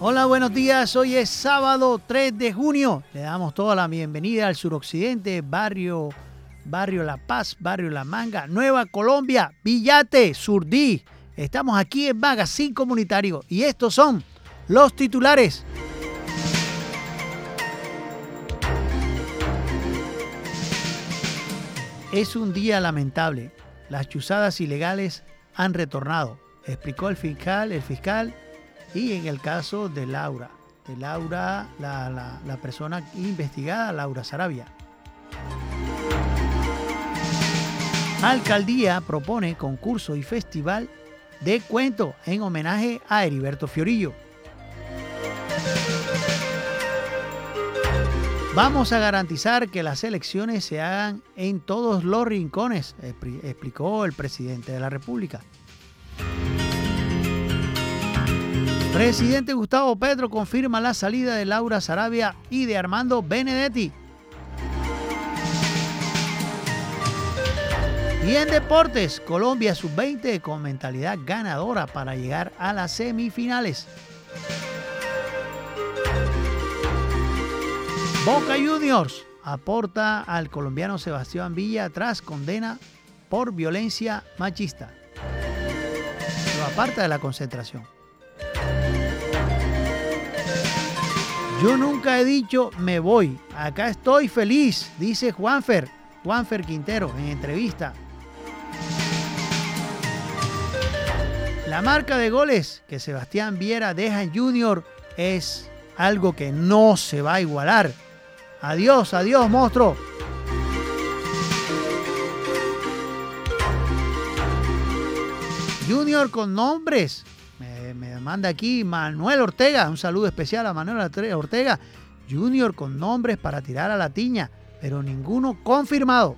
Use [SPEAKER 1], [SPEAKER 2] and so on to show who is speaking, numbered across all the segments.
[SPEAKER 1] Hola, buenos días. Hoy es sábado 3 de junio. Le damos toda la bienvenida al suroccidente, barrio, barrio La Paz, barrio La Manga, Nueva Colombia, Villate, Surdí. Estamos aquí en Magazine Comunitario y estos son los titulares. Es un día lamentable. Las chuzadas ilegales han retornado, explicó el fiscal, el fiscal, y en el caso de Laura, de Laura, la, la persona investigada, Laura Sarabia. Alcaldía propone concurso y festival de cuento en homenaje a Heriberto Fiorillo. Vamos a garantizar que las elecciones se hagan en todos los rincones, explicó el presidente de la República. Presidente Gustavo Petro confirma la salida de Laura Sarabia y de Armando Benedetti. Y en deportes, Colombia sub-20 con mentalidad ganadora para llegar a las semifinales. Boca Juniors aporta al colombiano Sebastián Villa tras condena por violencia machista. Lo aparta de la concentración. Yo nunca he dicho me voy, acá estoy feliz, dice Juanfer, Juanfer Quintero en entrevista. La marca de goles que Sebastián Viera deja en Junior es algo que no se va a igualar. Adiós, adiós, monstruo. Junior con nombres. Me, manda aquí Manuel Ortega. Un saludo especial a Manuel Ortega. Junior con nombres para tirar a la tiña, pero ninguno confirmado.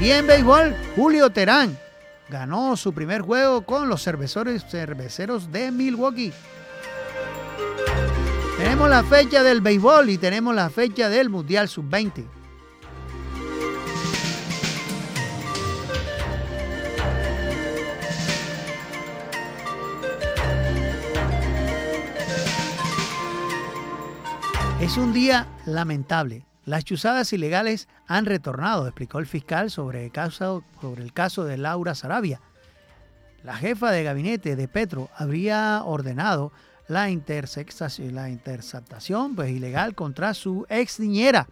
[SPEAKER 1] Y en béisbol, Julio Terán ganó su primer juego con los cerveceros de Milwaukee. Tenemos la fecha del béisbol y tenemos la fecha del Mundial Sub-20. Es un día lamentable. Las chuzadas ilegales han retornado, explicó el fiscal sobre el caso, sobre el caso de Laura Sarabia. La jefa de gabinete de Petro habría ordenado la, interceptación pues, ilegal contra su ex niñera.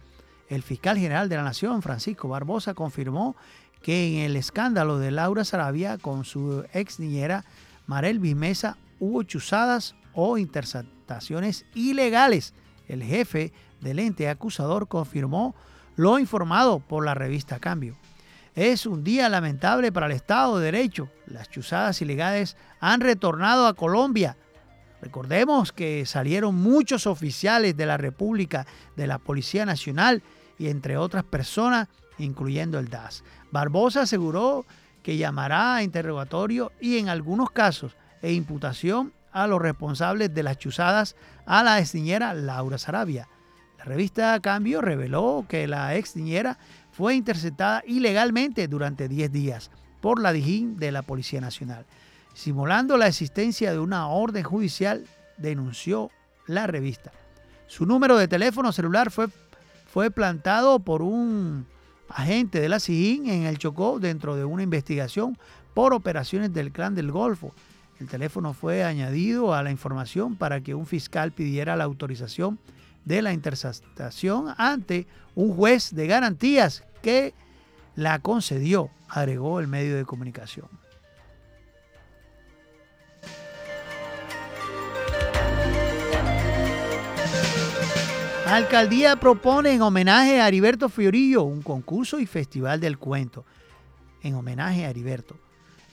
[SPEAKER 1] El fiscal general de la Nación, Francisco Barbosa, confirmó que en el escándalo de Laura Sarabia con su ex niñera Marel Bimesa hubo chuzadas o interceptaciones ilegales. El jefe del ente acusador confirmó lo informado por la revista Cambio. Es un día lamentable para el Estado de Derecho. Las chuzadas ilegales han retornado a Colombia Recordemos que salieron muchos oficiales de la República, de la Policía Nacional y entre otras personas, incluyendo el DAS. Barbosa aseguró que llamará a interrogatorio y en algunos casos e imputación a los responsables de las chuzadas a la exniñera Laura Sarabia. La revista Cambio reveló que la exniñera fue interceptada ilegalmente durante 10 días por la Dijín de la Policía Nacional simulando la existencia de una orden judicial, denunció la revista. Su número de teléfono celular fue, fue plantado por un agente de la SIGIN en el Chocó dentro de una investigación por operaciones del Clan del Golfo. El teléfono fue añadido a la información para que un fiscal pidiera la autorización de la interceptación ante un juez de garantías que la concedió, agregó el medio de comunicación. alcaldía propone en homenaje a Heriberto Fiorillo un concurso y festival del cuento. En homenaje a Heriberto.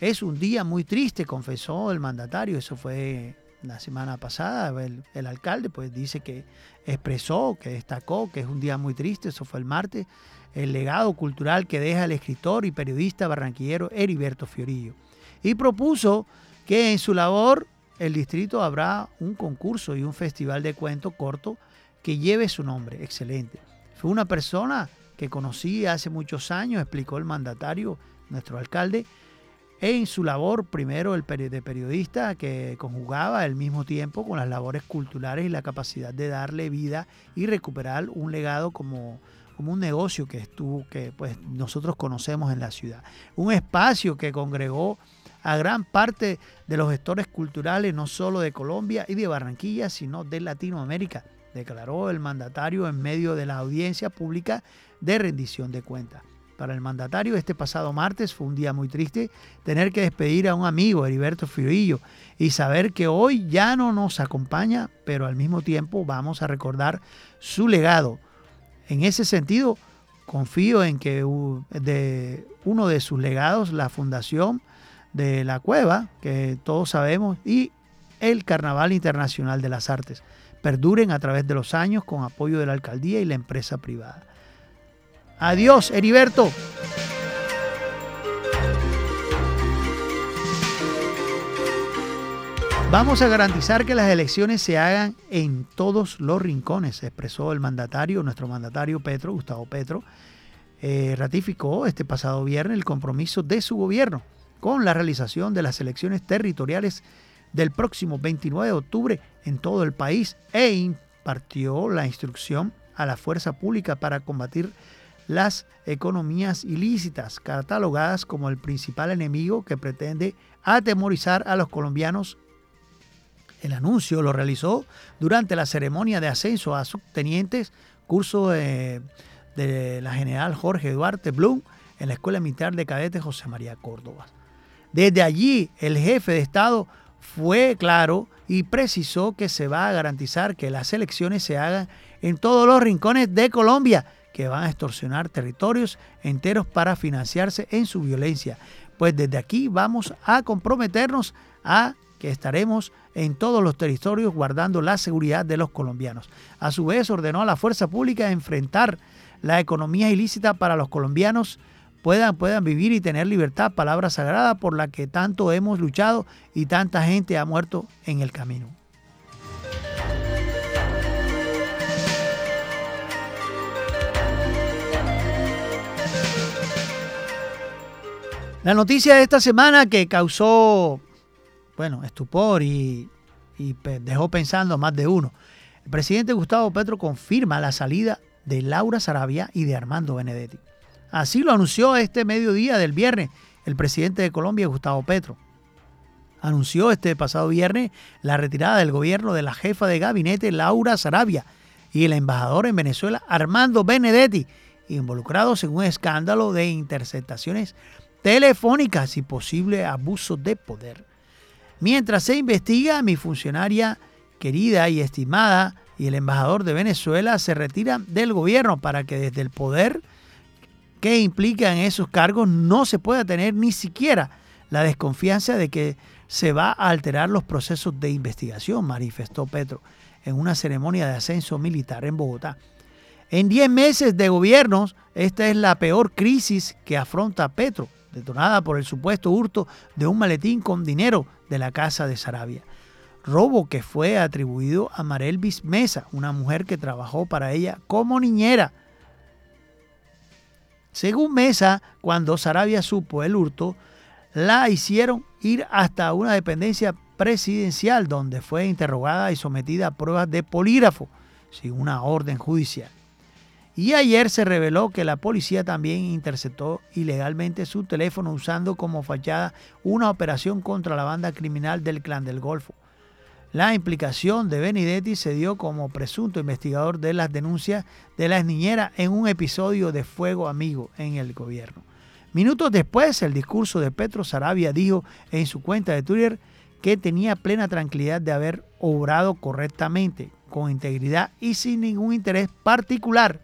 [SPEAKER 1] Es un día muy triste, confesó el mandatario. Eso fue la semana pasada. El, alcalde pues dice que expresó, que destacó que es un día muy triste. Eso fue el martes. El legado cultural que deja el escritor y periodista barranquillero Heriberto Fiorillo. Y propuso que en su labor el distrito habrá un concurso y un festival de cuento corto que lleve su nombre. Excelente. Fue una persona que conocí hace muchos años, explicó el mandatario, nuestro alcalde. En su labor, primero el de periodista que conjugaba al mismo tiempo con las labores culturales y la capacidad de darle vida y recuperar un legado como, como un negocio que estuvo, que pues nosotros conocemos en la ciudad. Un espacio que congregó a gran parte de los gestores culturales, no solo de Colombia y de Barranquilla, sino de Latinoamérica, declaró el mandatario en medio de la audiencia pública de rendición de cuentas. Para el mandatario, este pasado martes fue un día muy triste tener que despedir a un amigo, Heriberto Fiorillo, y saber que hoy ya no nos acompaña, pero al mismo tiempo vamos a recordar su legado. En ese sentido, confío en que de uno de sus legados, la Fundación de la Cueva, que todos sabemos, y el Carnaval Internacional de las Artes, perduren a través de los años con apoyo de la alcaldía y la empresa privada. Adiós, Heriberto. Vamos a garantizar que las elecciones se hagan en todos los rincones, expresó el mandatario, nuestro mandatario Petro, Gustavo Petro, eh, ratificó este pasado viernes el compromiso de su gobierno con la realización de las elecciones territoriales del próximo 29 de octubre en todo el país e impartió la instrucción a la fuerza pública para combatir las economías ilícitas, catalogadas como el principal enemigo que pretende atemorizar a los colombianos. El anuncio lo realizó durante la ceremonia de ascenso a subtenientes, curso de, de la general Jorge Duarte Blum en la Escuela Militar de Cadetes José María Córdoba. Desde allí, el jefe de Estado fue claro y precisó que se va a garantizar que las elecciones se hagan en todos los rincones de Colombia que van a extorsionar territorios enteros para financiarse en su violencia. Pues desde aquí vamos a comprometernos a que estaremos en todos los territorios guardando la seguridad de los colombianos. A su vez ordenó a la fuerza pública enfrentar la economía ilícita para los colombianos puedan, puedan vivir y tener libertad, palabra sagrada por la que tanto hemos luchado y tanta gente ha muerto en el camino. La noticia de esta semana que causó, bueno, estupor y, dejó pensando más de uno. El presidente Gustavo Petro confirma la salida de Laura Sarabia y de Armando Benedetti. Así lo anunció este mediodía del viernes el presidente de Colombia, Gustavo Petro. Anunció este pasado viernes la retirada del gobierno de la jefa de gabinete, Laura Sarabia, y el embajador en Venezuela, Armando Benedetti, involucrados en un escándalo de interceptaciones telefónicas y posible abuso de poder. Mientras se investiga, mi funcionaria querida y estimada y el embajador de Venezuela se retiran del gobierno para que desde el poder que implican esos cargos no se pueda tener ni siquiera la desconfianza de que se va a alterar los procesos de investigación, manifestó Petro en una ceremonia de ascenso militar en Bogotá. En 10 meses de gobiernos, esta es la peor crisis que afronta Petro detonada por el supuesto hurto de un maletín con dinero de la casa de Sarabia. Robo que fue atribuido a Marelvis Mesa, una mujer que trabajó para ella como niñera. Según Mesa, cuando Sarabia supo el hurto, la hicieron ir hasta una dependencia presidencial donde fue interrogada y sometida a pruebas de polígrafo sin una orden judicial. Y ayer se reveló que la policía también interceptó ilegalmente su teléfono usando como fachada una operación contra la banda criminal del Clan del Golfo. La implicación de Benedetti se dio como presunto investigador de las denuncias de la niñera en un episodio de Fuego Amigo en el gobierno. Minutos después, el discurso de Petro Sarabia dijo en su cuenta de Twitter que tenía plena tranquilidad de haber obrado correctamente, con integridad y sin ningún interés particular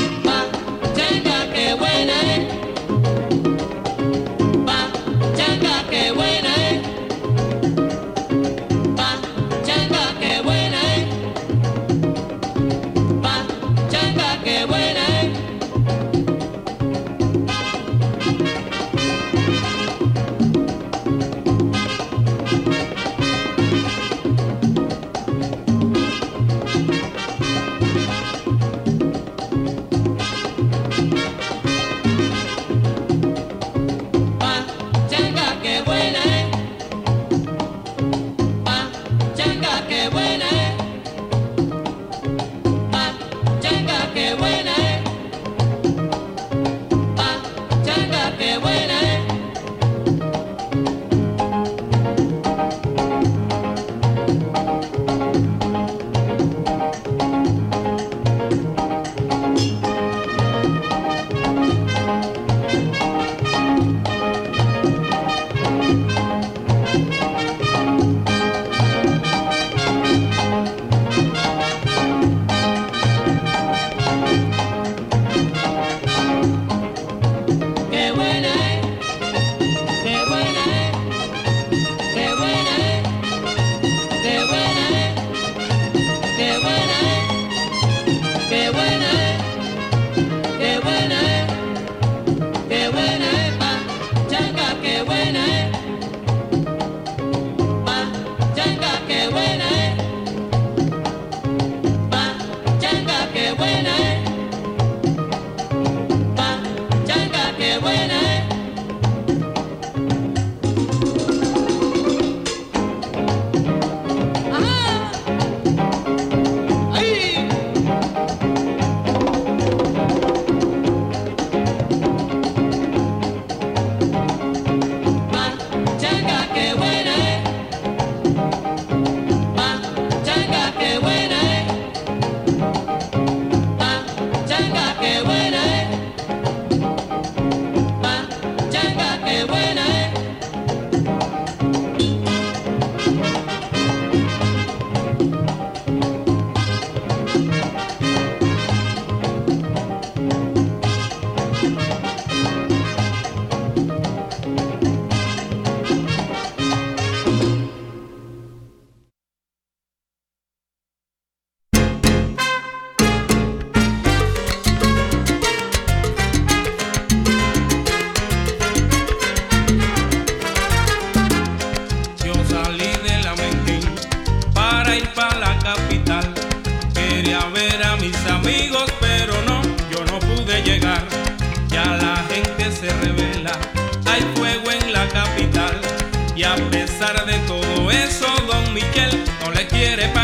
[SPEAKER 2] Quiere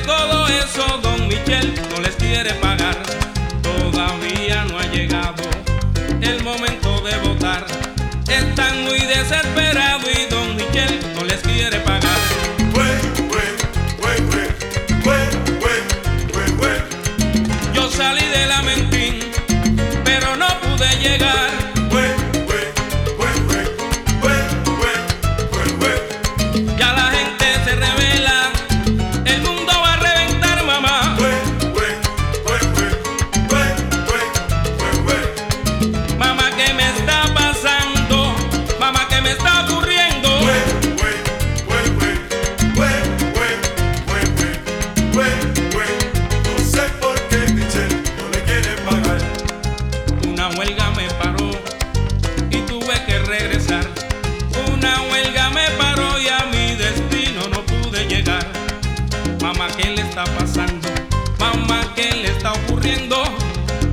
[SPEAKER 2] todo eso, don Michel no les quiere pagar. Todavía no ha llegado el momento de votar. Están muy desesperados y don Michel no les quiere pagar.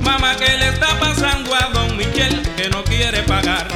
[SPEAKER 2] Mamá, ¿qué
[SPEAKER 3] le
[SPEAKER 2] está pasando a don Michel que no quiere pagar?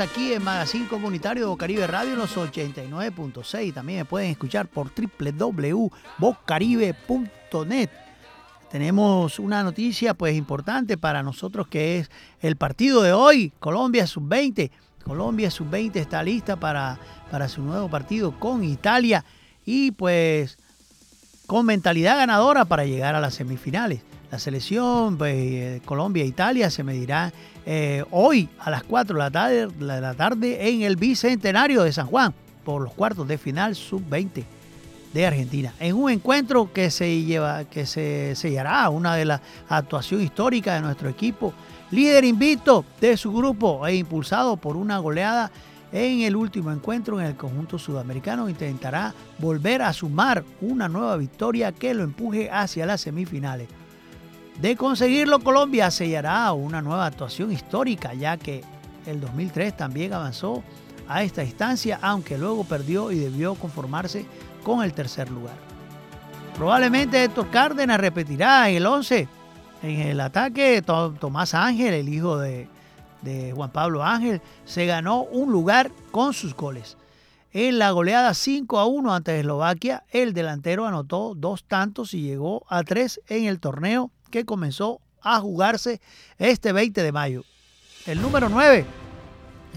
[SPEAKER 1] Aquí en Magazine Comunitario Bocaribe Radio en los 89.6. También me pueden escuchar por www.bocaribe.net. Tenemos una noticia pues importante para nosotros que es el partido de hoy, Colombia Sub-20. Colombia Sub-20 está lista para, para su nuevo partido con Italia y pues con mentalidad ganadora para llegar a las semifinales. La selección pues, eh, Colombia-Italia se medirá eh, hoy a las 4 de la, tarde, de la tarde en el Bicentenario de San Juan por los cuartos de final sub-20 de Argentina. En un encuentro que se lleva, que se sellará una de las actuaciones históricas de nuestro equipo, líder invicto de su grupo e impulsado por una goleada en el último encuentro en el conjunto sudamericano, intentará volver a sumar una nueva victoria que lo empuje hacia las semifinales. De conseguirlo, Colombia sellará una nueva actuación histórica, ya que el 2003 también avanzó a esta instancia, aunque luego perdió y debió conformarse con el tercer lugar. Probablemente Héctor Cárdenas repetirá en el 11. En el ataque, Tomás Ángel, el hijo de, de Juan Pablo Ángel, se ganó un lugar con sus goles. En la goleada 5 a 1 ante Eslovaquia, el delantero anotó dos tantos y llegó a tres en el torneo que comenzó a jugarse este 20 de mayo. El número 9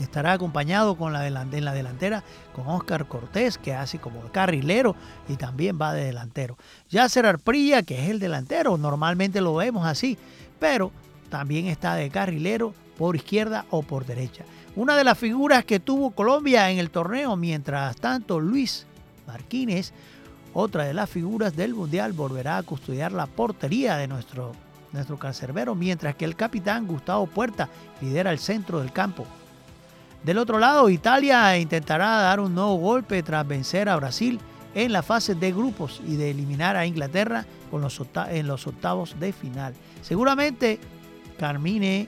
[SPEAKER 1] estará acompañado con la en la delantera con Oscar Cortés, que hace como carrilero y también va de delantero. Yasser Arprilla, que es el delantero, normalmente lo vemos así, pero también está de carrilero por izquierda o por derecha. Una de las figuras que tuvo Colombia en el torneo, mientras tanto Luis Martínez, otra de las figuras del Mundial, volverá a custodiar la portería de nuestro, nuestro cancerbero, mientras que el capitán Gustavo Puerta lidera el centro del campo. Del otro lado, Italia intentará dar un nuevo golpe tras vencer a Brasil en la fase de grupos y de eliminar a Inglaterra en los octavos de final. Seguramente Carmine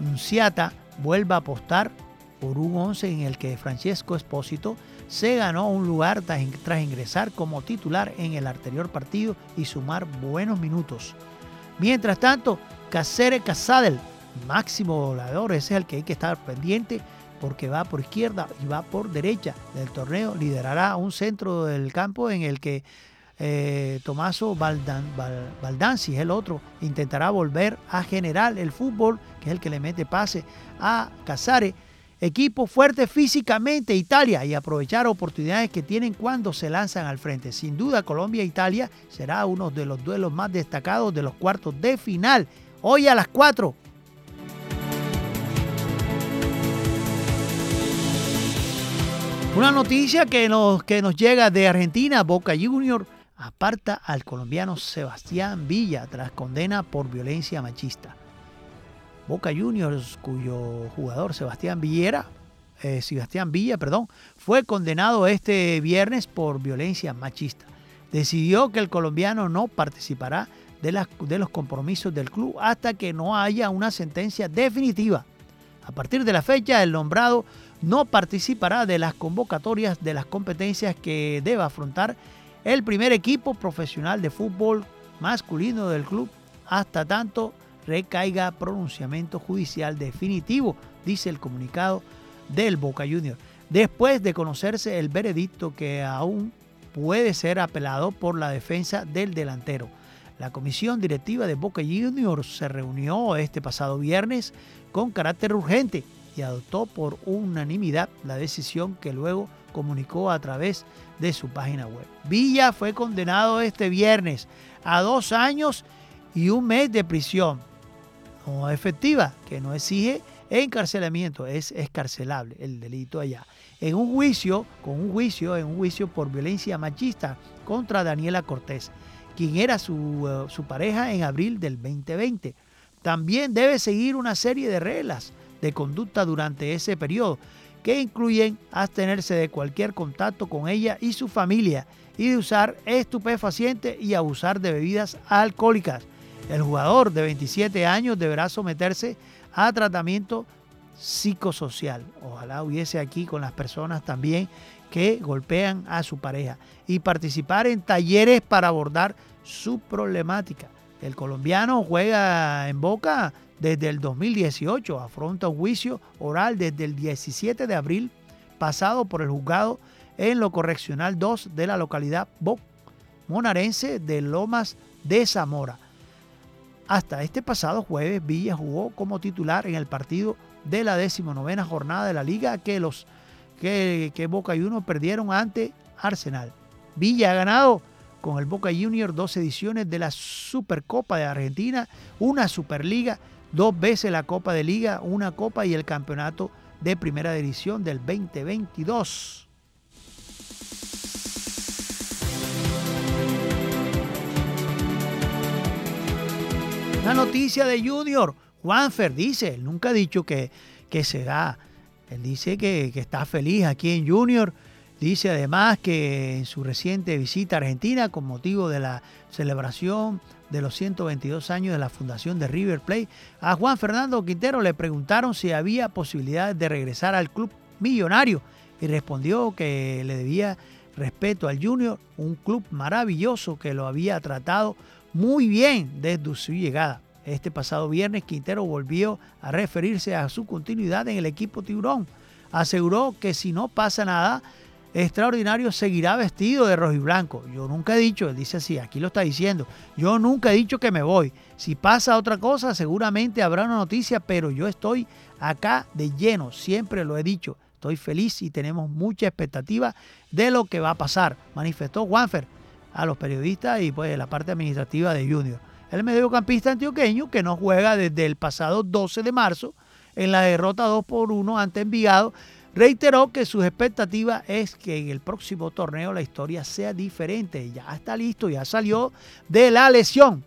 [SPEAKER 1] Nunciata vuelva a apostar por un 11 en el que Francesco Espósito se ganó un lugar tras, ingresar como titular en el anterior partido y sumar buenos minutos. Mientras tanto, Cáceres Casadel, máximo volador, ese es el que hay que estar pendiente porque va por izquierda y va por derecha del torneo, liderará un centro del campo en el que eh, Tomaso Baldanzi es el otro, intentará volver a generar el fútbol, que es el que le mete pase a Casares equipo fuerte físicamente Italia y aprovechar oportunidades que tienen cuando se lanzan al frente. Sin duda Colombia e Italia será uno de los duelos más destacados de los cuartos de final. Hoy a las 4. Una noticia que nos, que nos llega de Argentina, Boca Junior aparta al colombiano Sebastián Villa tras condena por violencia machista. Boca Juniors, cuyo jugador Sebastián Villera, eh, Sebastián Villa, perdón, fue condenado este viernes por violencia machista. Decidió que el colombiano no participará de, las, de los compromisos del club hasta que no haya una sentencia definitiva. A partir de la fecha, el nombrado no participará de las convocatorias de las competencias que deba afrontar el primer equipo profesional de fútbol masculino del club hasta tanto recaiga pronunciamiento judicial definitivo, dice el comunicado del Boca Juniors. Después de conocerse el veredicto que aún puede ser apelado por la defensa del delantero. La comisión directiva de Boca Juniors se reunió este pasado viernes con carácter urgente y adoptó por unanimidad la decisión que luego comunicó a través de su página web. Villa fue condenado este viernes a dos años y un mes de prisión no efectiva, que no exige encarcelamiento, es escarcelable el delito allá. En un juicio, con un juicio, en un juicio por violencia machista contra Daniela Cortés, quien era su, eh, su pareja en abril del 2020. También debe seguir una serie de reglas de conducta durante ese periodo, que incluyen abstenerse de cualquier contacto con ella y su familia y de usar estupefacientes y abusar de bebidas alcohólicas el jugador de 27 años deberá someterse a tratamiento psicosocial. Ojalá hubiese aquí con las personas también que golpean a su pareja y participar en talleres para abordar su problemática. El colombiano juega en Boca desde el 2018, afronta un juicio oral desde el 17 de abril pasado por el juzgado en lo correccional 2 de la localidad monarense de Lomas de Zamora. Hasta este pasado jueves, Villa jugó como titular en el partido de la decimonovena jornada de la liga que los que, Boca Juniors perdieron ante Arsenal. Villa ha ganado con el Boca Juniors dos ediciones de la Supercopa de Argentina, una Superliga, dos veces la Copa de Liga, una Copa y el Campeonato de Primera División del 2022. La noticia de Junior. Juanfer dice, él nunca ha dicho que, que se da. Él dice que, está feliz aquí en Junior. Dice además que en su reciente visita a Argentina con motivo de la celebración de los 122 años de la fundación de River Plate, a Juan Fernando Quintero le preguntaron si había posibilidades de regresar al club millonario y respondió que le debía respeto al Junior, un club maravilloso que lo había tratado muy bien desde su llegada. Este pasado viernes Quintero volvió a referirse a su continuidad en el equipo Tiburón. Aseguró que si no pasa nada, extraordinario seguirá vestido de rojo y blanco. Yo nunca he dicho, él dice así, aquí lo está diciendo, yo nunca he dicho que me voy. Si pasa otra cosa, seguramente habrá una noticia, pero yo estoy acá de lleno, siempre lo he dicho. Estoy feliz y tenemos mucha expectativa de lo que va a pasar, manifestó Juanfer a los periodistas y pues la parte administrativa de Junior. El mediocampista antioqueño que no juega desde el pasado 12 de marzo en la derrota 2 por 1 ante Envigado, reiteró que su expectativa es que en el próximo torneo la historia sea diferente. Ya está listo, ya salió de la lesión.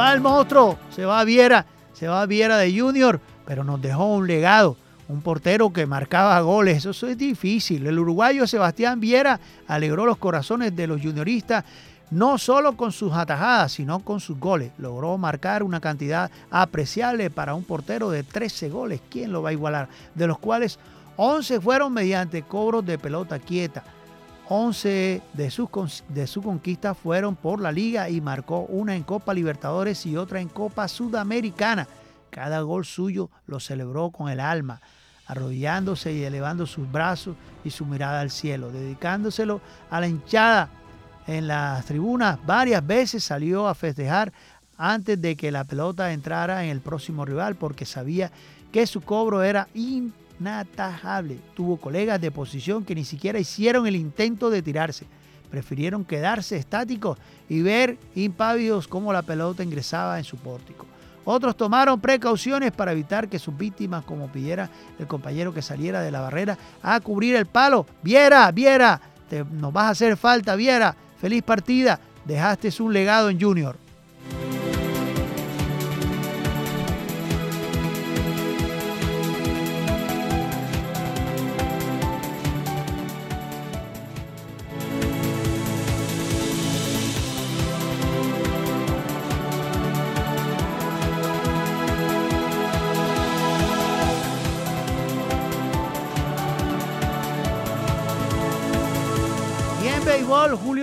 [SPEAKER 1] Va el monstruo, se va Viera, se va Viera de Junior, pero nos dejó un legado, un portero que marcaba goles, eso es difícil. El uruguayo Sebastián Viera alegró los corazones de los junioristas no solo con sus atajadas, sino con sus goles. Logró marcar una cantidad apreciable para un portero de 13 goles. ¿Quién lo va a igualar? De los cuales 11 fueron mediante cobros de pelota quieta. 11 de sus, de su conquistas fueron por la liga y marcó una en Copa Libertadores y otra en Copa Sudamericana. Cada gol suyo lo celebró con el alma, arrodillándose y elevando sus brazos y su mirada al cielo, dedicándoselo a la hinchada en las tribunas. Varias veces salió a festejar antes de que la pelota entrara en el próximo rival porque sabía que su cobro era inatajable. Tuvo colegas de posición que ni siquiera hicieron el intento de tirarse. Prefirieron quedarse estáticos y ver impávidos cómo la pelota ingresaba en su pórtico. Otros tomaron precauciones para evitar que sus víctimas, como pidiera el compañero que saliera de la barrera a cubrir el palo. Viera, Viera, te, nos vas a hacer falta, Viera. Feliz partida, dejaste un legado en Junior.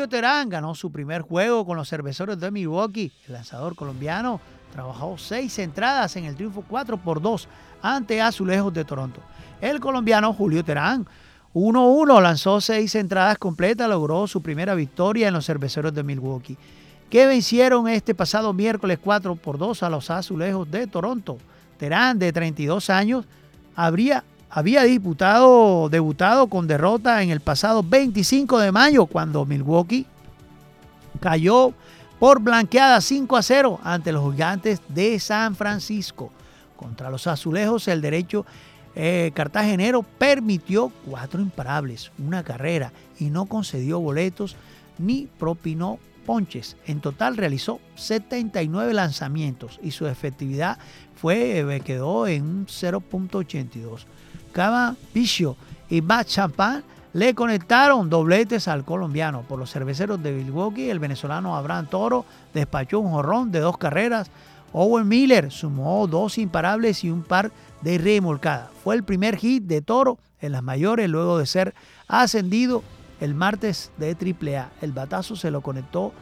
[SPEAKER 1] Terán ganó su primer juego con los cerveceros de Milwaukee. El lanzador colombiano trabajó seis entradas en el triunfo 4 por 2 ante Azulejos de Toronto. El colombiano Julio Terán 1-1 lanzó seis entradas completas, logró su primera victoria en los cerveceros de Milwaukee, que vencieron este pasado miércoles 4 por 2 a los Azulejos de Toronto. Terán, de 32 años, habría había disputado, debutado con derrota en el pasado 25 de mayo cuando Milwaukee cayó por blanqueada 5 a 0 ante los gigantes de San Francisco. Contra los azulejos el derecho eh, cartagenero permitió cuatro imparables, una carrera y no concedió boletos ni propinó ponches. En total realizó 79 lanzamientos y su efectividad fue, eh, quedó en un 0.82. Cava Picho y Matt Champán le conectaron dobletes al colombiano. Por los cerveceros de Milwaukee, el venezolano Abraham Toro despachó un jorrón de dos carreras. Owen Miller sumó dos imparables y un par de remolcadas. Fue el primer hit de Toro en las mayores luego de ser ascendido el martes de AAA. El batazo se lo conectó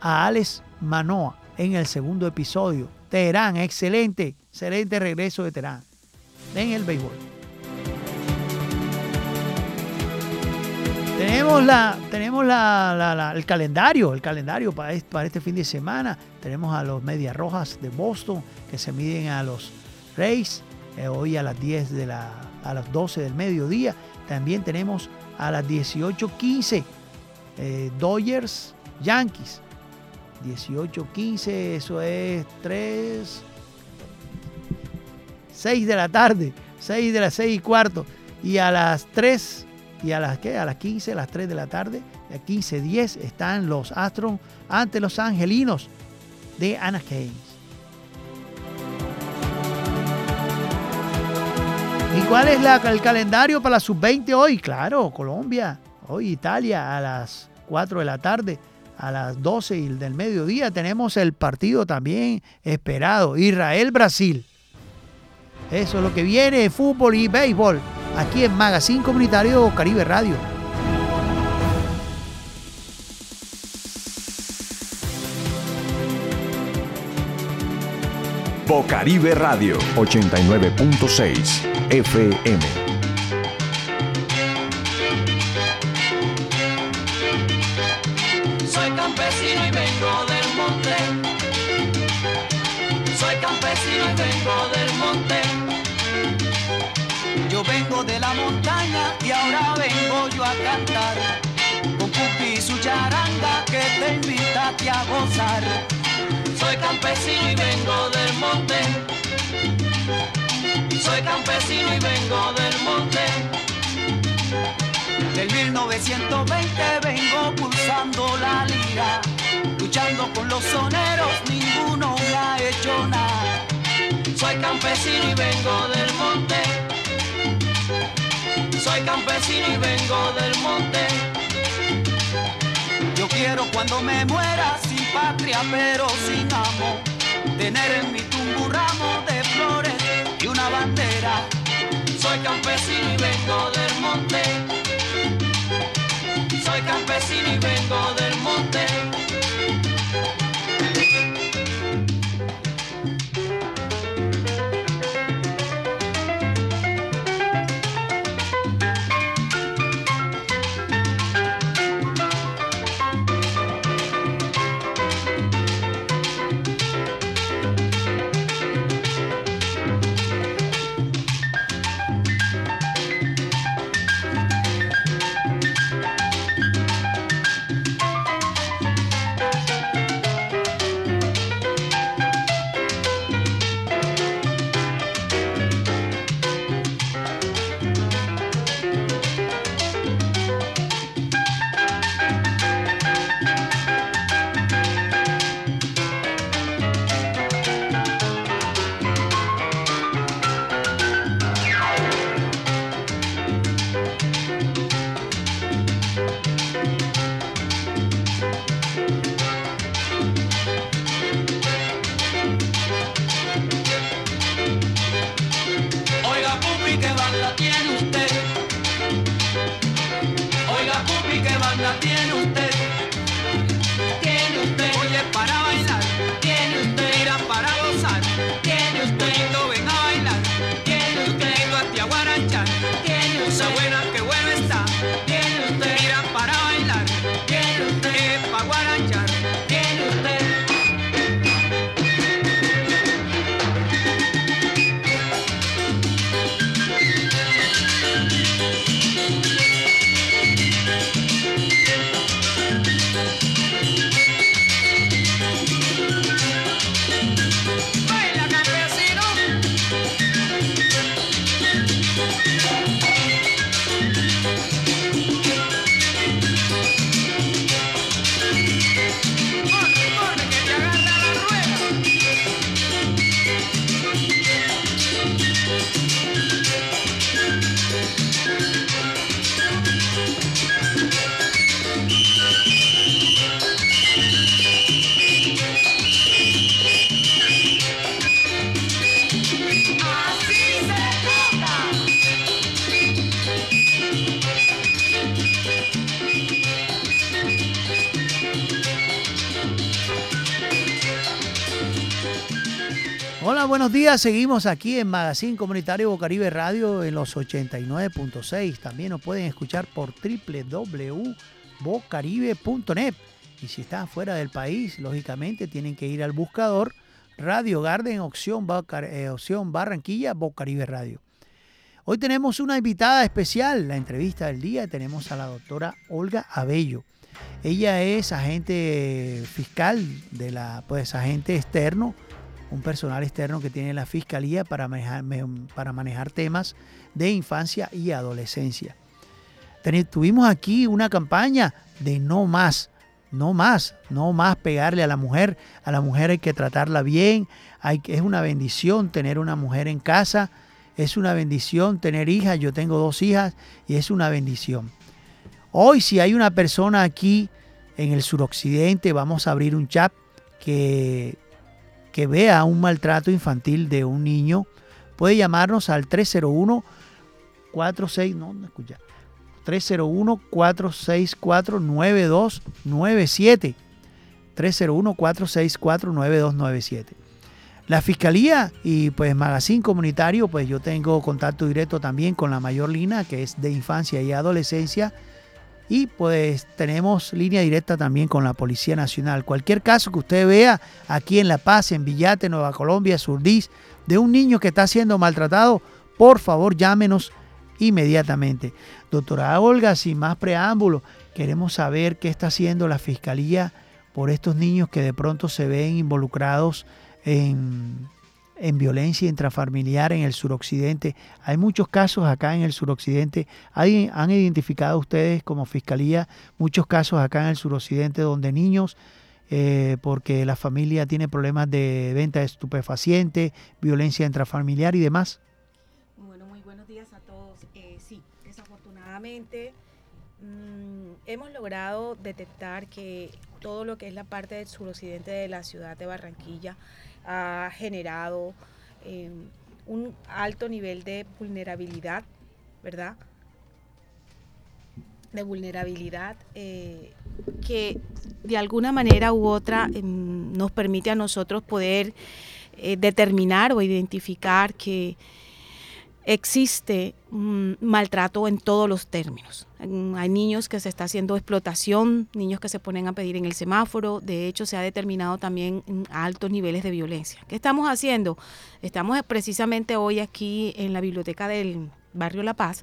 [SPEAKER 1] a Alex Manoa en el segundo episodio. Teherán, excelente, excelente regreso de Teherán en el béisbol. Tenemos, la, tenemos la, la, la, el calendario, el calendario para este, fin de semana. Tenemos a los Medias Rojas de Boston que se miden a los Rays eh, hoy a las 10 de la, a las 12 del mediodía. También tenemos a las 18:15 eh, Dodgers Yankees. 18:15, eso es 3 6 de la tarde, 6 de las 6 y cuarto y a las 3 y a las, ¿qué? a las 15, a las 3 de la tarde, a 15.10 están los Astros ante los Angelinos de Anaheim. ¿Y cuál es el calendario para la sub-20 hoy? Claro, Colombia, hoy Italia a las 4 de la tarde, a las 12 del mediodía tenemos el partido también esperado, Israel-Brasil. Eso es lo que viene, fútbol y béisbol aquí en Magazine Comunitario Caribe Radio.
[SPEAKER 4] Bocaribe Radio 89.6 FM.
[SPEAKER 5] Montaña y ahora vengo yo a cantar. Con Pupi y su charanga que te invita a ti a gozar. Soy campesino y vengo del monte. Soy campesino y vengo del monte. Del 1920 vengo pulsando la lira, luchando con los soneros, ninguno me ha hecho nada. Soy campesino y vengo del monte. Soy campesino y vengo del monte. Yo quiero cuando me muera sin patria pero sin amor. Tener en mi tumbo un ramo de flores y una bandera. Soy campesino y vengo del monte. Soy campesino y vengo del monte.
[SPEAKER 1] Buenos días. Seguimos aquí en Magazine Comunitario Bocaribe Radio en los 89.6. También nos pueden escuchar por www.bocaribe.net. Y si están fuera del país, lógicamente tienen que ir al buscador Radio Garden opción, eh, opción Barranquilla Bocaribe Radio. Hoy tenemos una invitada especial, la entrevista del día. Tenemos a la doctora Olga Abello. Ella es agente fiscal de la, pues agente externo un personal externo que tiene la Fiscalía para manejar, para manejar temas de infancia y adolescencia. Tuvimos aquí una campaña de no más, no más, no más pegarle a la mujer. A la mujer hay que tratarla bien, hay, es una bendición tener una mujer en casa, es una bendición tener hijas, yo tengo dos hijas y es una bendición. Hoy si hay una persona aquí en el suroccidente, vamos a abrir un chat que que vea un maltrato infantil de un niño, puede llamarnos al 301 46 no, no escucha. 301 464 9297. 301 464 9297. La Fiscalía y pues Magazine Comunitario, pues yo tengo contacto directo también con la mayor línea que es de infancia y adolescencia y pues tenemos línea directa también con la Policía Nacional. Cualquier caso que usted vea aquí en La Paz, en Villate, Nueva Colombia, Surdís, de un niño que está siendo maltratado, por favor llámenos inmediatamente. Doctora Olga, sin más preámbulo, queremos saber qué está haciendo la Fiscalía por estos niños que de pronto se ven involucrados en, en violencia intrafamiliar en el suroccidente. Hay muchos casos acá en el suroccidente. ¿Han identificado ustedes como fiscalía muchos casos acá en el suroccidente donde niños eh, porque la familia tiene problemas de venta de estupefacientes, violencia intrafamiliar y demás.
[SPEAKER 6] Bueno, muy buenos días a todos. Eh, sí, desafortunadamente mm, hemos logrado detectar que todo lo que es la parte del suroccidente de la ciudad de Barranquilla ha generado eh, un alto nivel de vulnerabilidad, ¿verdad? De vulnerabilidad eh, que de alguna manera u otra em, nos permite a nosotros poder eh, determinar o identificar que existe maltrato en todos los términos. Mm, Hay niños que se está haciendo explotación, niños que se ponen a pedir en el semáforo. De hecho, se ha determinado también mm, altos niveles de violencia. ¿Qué estamos haciendo? Estamos eh, precisamente hoy aquí en la biblioteca del barrio La Paz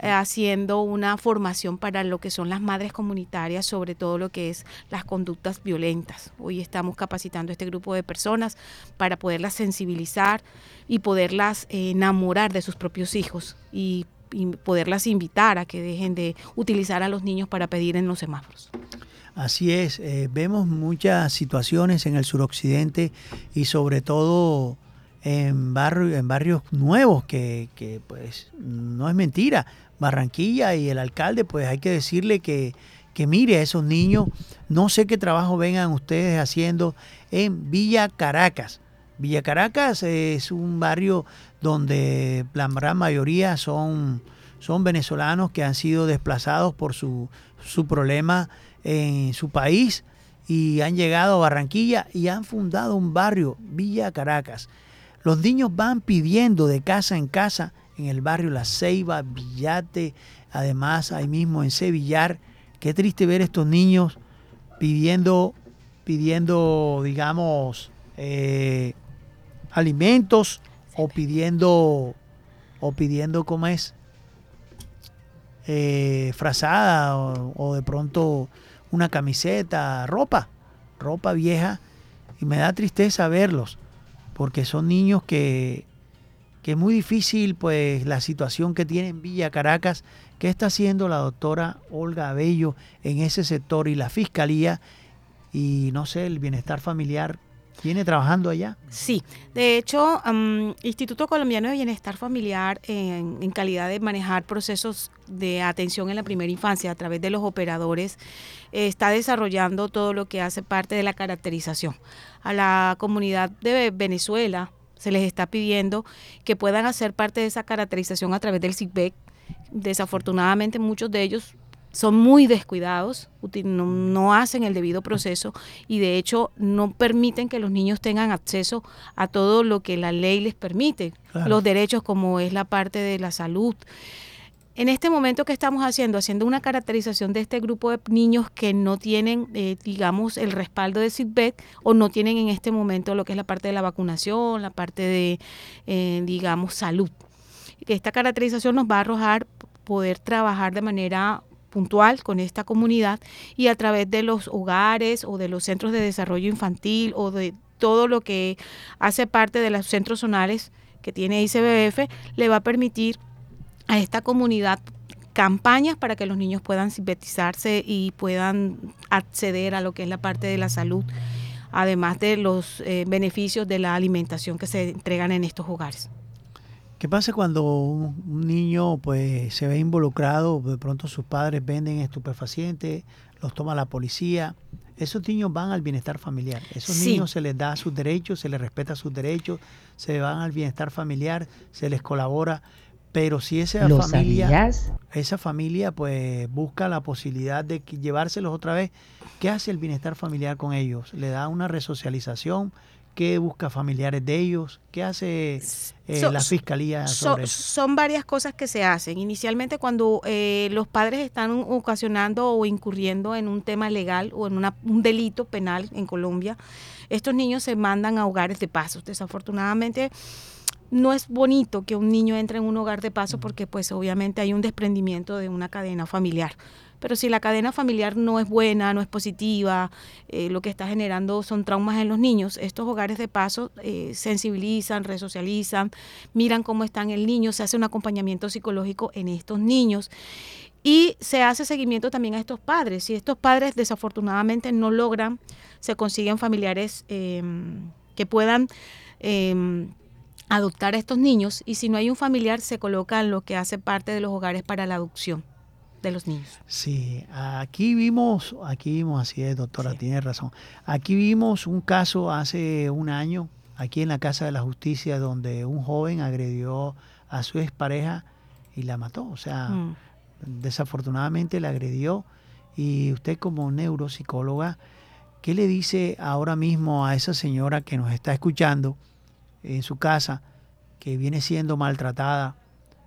[SPEAKER 6] eh, haciendo una formación para lo que son las madres comunitarias sobre todo lo que es las conductas violentas. Hoy estamos capacitando a este grupo de personas para poderlas sensibilizar y poderlas eh, enamorar de sus propios hijos y, y poderlas invitar a que dejen de utilizar a los niños para pedir en los semáforos.
[SPEAKER 1] Así es, eh, vemos muchas situaciones en el suroccidente y sobre todo en, barrio, en barrios nuevos que, que, pues no es mentira. Barranquilla y el alcalde pues hay que decirle que, que mire a esos niños, no sé qué trabajo vengan ustedes haciendo en Villa Caracas. Villa Caracas es un barrio donde la gran mayoría son, son venezolanos que han sido desplazados por su, su problema en su país y han llegado a Barranquilla y han fundado un barrio, Villa Caracas. Los niños van pidiendo de casa en casa en el barrio La Ceiba, Villate, además ahí mismo en Sevillar. Qué triste ver estos niños pidiendo, pidiendo, digamos, eh, alimentos o pidiendo, o pidiendo, ¿cómo es? Eh, frazada o, de pronto una camiseta, ropa, ropa vieja. Y me da tristeza verlos porque son niños que, que es muy difícil pues la situación que tiene en Villa Caracas. ¿Qué está haciendo la doctora Olga Bello en ese sector y la fiscalía y no sé, el bienestar familiar? ¿Viene trabajando allá?
[SPEAKER 6] Sí, de hecho, Instituto Colombiano de Bienestar Familiar, en, en, calidad de manejar procesos de atención en la primera infancia a través de los operadores, está desarrollando todo lo que hace parte de la caracterización. A la comunidad de Venezuela se les está pidiendo que puedan hacer parte de esa caracterización a través del SIGBEC. Desafortunadamente muchos de ellos son muy descuidados, no, no, hacen el debido proceso y de hecho no permiten que los niños tengan acceso a todo lo que la ley les permite, claro. los derechos como es la parte de la salud. En este momento que estamos haciendo, haciendo una caracterización de este grupo de niños que no tienen, eh, digamos, el respaldo de SIDBET o no tienen en este momento lo que es la parte de la vacunación, la parte de, eh, digamos, salud. Esta caracterización nos va a arrojar poder trabajar de manera puntual con esta comunidad y a través de los hogares o de los centros de desarrollo infantil o de todo lo que hace parte de los centros zonales que tiene ICBF, le va a permitir a esta comunidad campañas para que los niños puedan sintetizarse y puedan acceder a lo que es la parte de la salud, además de los eh, beneficios de la alimentación que se entregan en estos hogares.
[SPEAKER 1] ¿Qué pasa cuando un niño pues se ve involucrado, de pronto sus padres venden estupefacientes, los toma la policía? Esos niños van al bienestar familiar. Esos sí. niños se les da sus derechos, se les respeta sus derechos, se van al bienestar familiar, se les colabora. Pero si esa
[SPEAKER 7] ¿Lo
[SPEAKER 1] familia,
[SPEAKER 7] sabías?
[SPEAKER 1] esa familia pues busca la posibilidad de llevárselos otra vez, ¿qué hace el bienestar familiar con ellos? ¿Le da una resocialización? ¿Qué busca familiares de ellos? ¿Qué hace eh,
[SPEAKER 6] so,
[SPEAKER 1] la fiscalía
[SPEAKER 6] so,
[SPEAKER 1] sobre eso?
[SPEAKER 6] Son varias cosas que se hacen. Inicialmente cuando eh, los padres están ocasionando o incurriendo en un tema legal o en una, un delito penal en Colombia, estos niños se mandan a hogares de pasos. Desafortunadamente no es bonito que un niño entre en un hogar de paso porque pues obviamente hay un desprendimiento de una cadena familiar. Pero si la cadena familiar no es buena, no es positiva, eh, lo que está generando son traumas en los niños, estos hogares de paso eh, sensibilizan, resocializan, miran cómo está el niño, se hace un acompañamiento psicológico en estos niños. Y se hace seguimiento también a estos padres. Si estos padres desafortunadamente no logran, se consiguen familiares em, que puedan em, adoptar a estos niños. Y si no hay un familiar, se coloca en lo que hace parte de los hogares para la adopción de los niños.
[SPEAKER 1] Sí, aquí vimos, aquí vimos, así es, doctora, tiene razón. Aquí vimos un caso hace un año, aquí en la Casa de la Justicia, donde un joven agredió a su expareja y la mató. O sea,
[SPEAKER 6] Mm.
[SPEAKER 1] desafortunadamente la agredió. Y usted como neuropsicóloga, ¿qué le dice ahora mismo a esa señora que nos está escuchando en su casa, que viene siendo maltratada?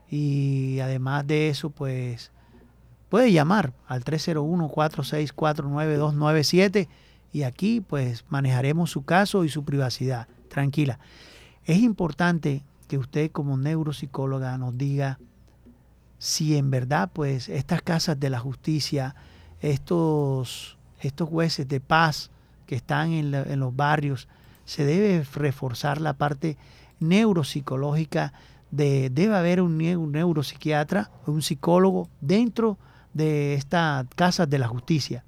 [SPEAKER 1] Y además de eso, pues puede llamar al 301-464-9297 y aquí pues manejaremos su caso y su privacidad. Tranquila. Es importante que usted como neuropsicóloga nos diga si en verdad pues estas casas de la justicia, estos, estos jueces de paz que están en, en los barrios, se debe reforzar la parte neuropsicológica de, debe haber un, un neuropsiquiatra, un psicólogo dentro de estas casas de la justicia.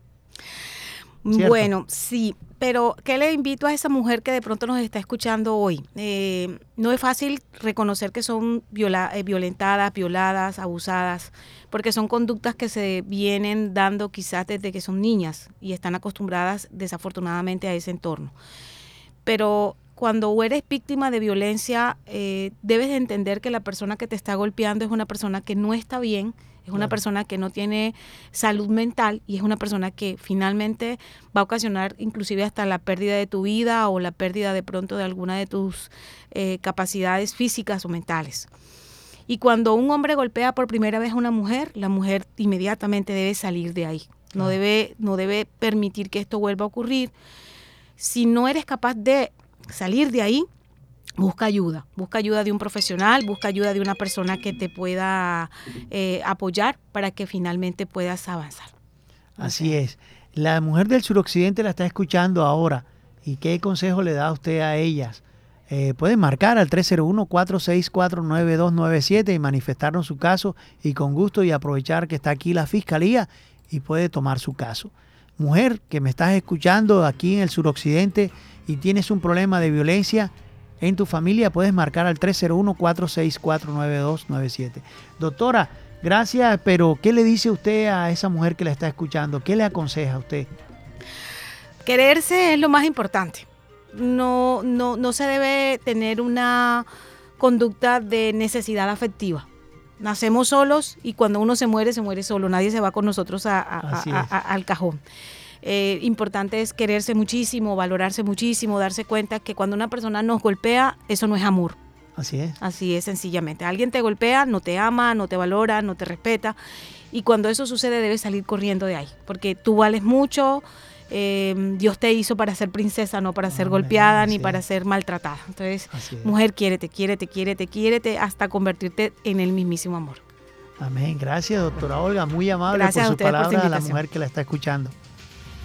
[SPEAKER 6] Bueno, sí, pero ¿qué le invito a esa mujer que de pronto nos está escuchando hoy? Eh, no es fácil reconocer que son eh, violentadas, violadas, abusadas, porque son conductas que se vienen dando quizás desde que son niñas y están acostumbradas desafortunadamente a ese entorno. Pero cuando eres víctima de violencia, eh, debes de entender que la persona que te está golpeando es una persona que no está bien, es una persona que no tiene salud mental y es una persona que finalmente va a ocasionar inclusive hasta la pérdida de tu vida o la pérdida de pronto de alguna de tus eh, capacidades físicas o mentales. Y cuando un hombre golpea por primera vez a una mujer, la mujer inmediatamente debe salir de ahí. No debe, no debe permitir que esto vuelva a ocurrir. Si no eres capaz de salir de ahí, busca ayuda. Busca ayuda de un profesional, busca ayuda de una persona que te pueda eh, apoyar para que finalmente puedas avanzar.
[SPEAKER 1] Así es. La mujer del suroccidente la está escuchando ahora. ¿Y qué consejo le da usted a ellas? Eh, pueden marcar al 301-464-9297 y manifestarnos su caso y con gusto y aprovechar que está aquí la fiscalía y puede tomar su caso. Mujer que me estás escuchando aquí en el suroccidente y tienes un problema de violencia en tu familia, puedes marcar al 301-464-9297. Doctora, gracias, pero ¿qué le dice usted a esa mujer que la está escuchando? ¿Qué le aconseja a usted?
[SPEAKER 6] Quererse es lo más importante. No, no, no se debe tener una conducta de necesidad afectiva. Nacemos solos y cuando uno se muere, se muere solo. Nadie se va con nosotros a- al cajón. Eh, importante es quererse muchísimo, valorarse muchísimo, darse cuenta que cuando una persona nos golpea, eso no es amor.
[SPEAKER 1] Así es.
[SPEAKER 6] Así es, sencillamente. Alguien te golpea, no te ama, no te valora, no te respeta. Y cuando eso sucede, debes salir corriendo de ahí. Porque tú vales mucho. eh, Dios te hizo para ser princesa, no para ser
[SPEAKER 1] Amén,
[SPEAKER 6] golpeada ni para
[SPEAKER 1] es.
[SPEAKER 6] ser maltratada. Entonces, mujer, quiérete, quiérete, quiérete, quiérete hasta convertirte en el mismísimo amor.
[SPEAKER 1] Amén. Gracias, doctora Olga. Muy amable
[SPEAKER 6] Gracias
[SPEAKER 1] por sus
[SPEAKER 6] ustedes por su
[SPEAKER 1] a la mujer que la está escuchando.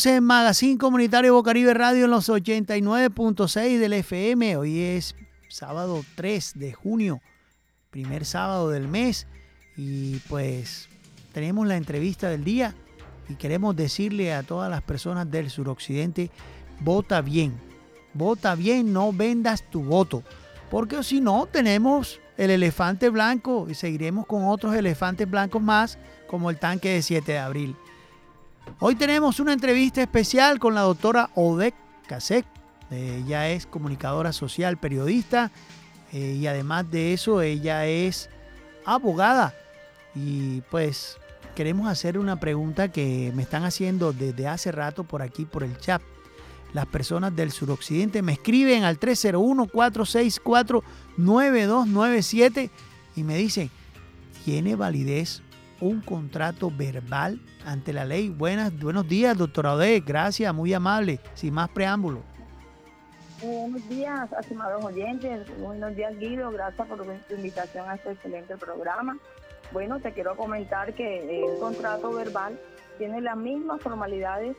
[SPEAKER 1] Seguimos en Magazine Comunitario Bocaribe Radio en los 89.6 del FM. Hoy es sábado 3 de junio primer sábado del mes y pues tenemos la entrevista del día y queremos decirle a todas las personas del suroccidente, vota bien, vota bien, no vendas tu voto, porque si no tenemos el elefante blanco y seguiremos con otros elefantes blancos más como el tanque de 7 de abril. Hoy tenemos una entrevista especial con la doctora Odek Kasek. Ella es comunicadora social, periodista eh, y además de eso ella es abogada. Y pues queremos hacer una pregunta que me están haciendo desde hace rato por aquí, por el chat. Las personas del suroccidente me escriben al 301-464-9297 y me dicen, ¿tiene validez un contrato verbal ante la ley? Buenas, buenos días, doctora Ode. Gracias, muy amable. Sin más preámbulo.
[SPEAKER 8] Buenos días, estimados oyentes. Buenos días, Guido. Gracias por tu invitación a este excelente programa. Bueno, te quiero comentar que el contrato verbal tiene las mismas formalidades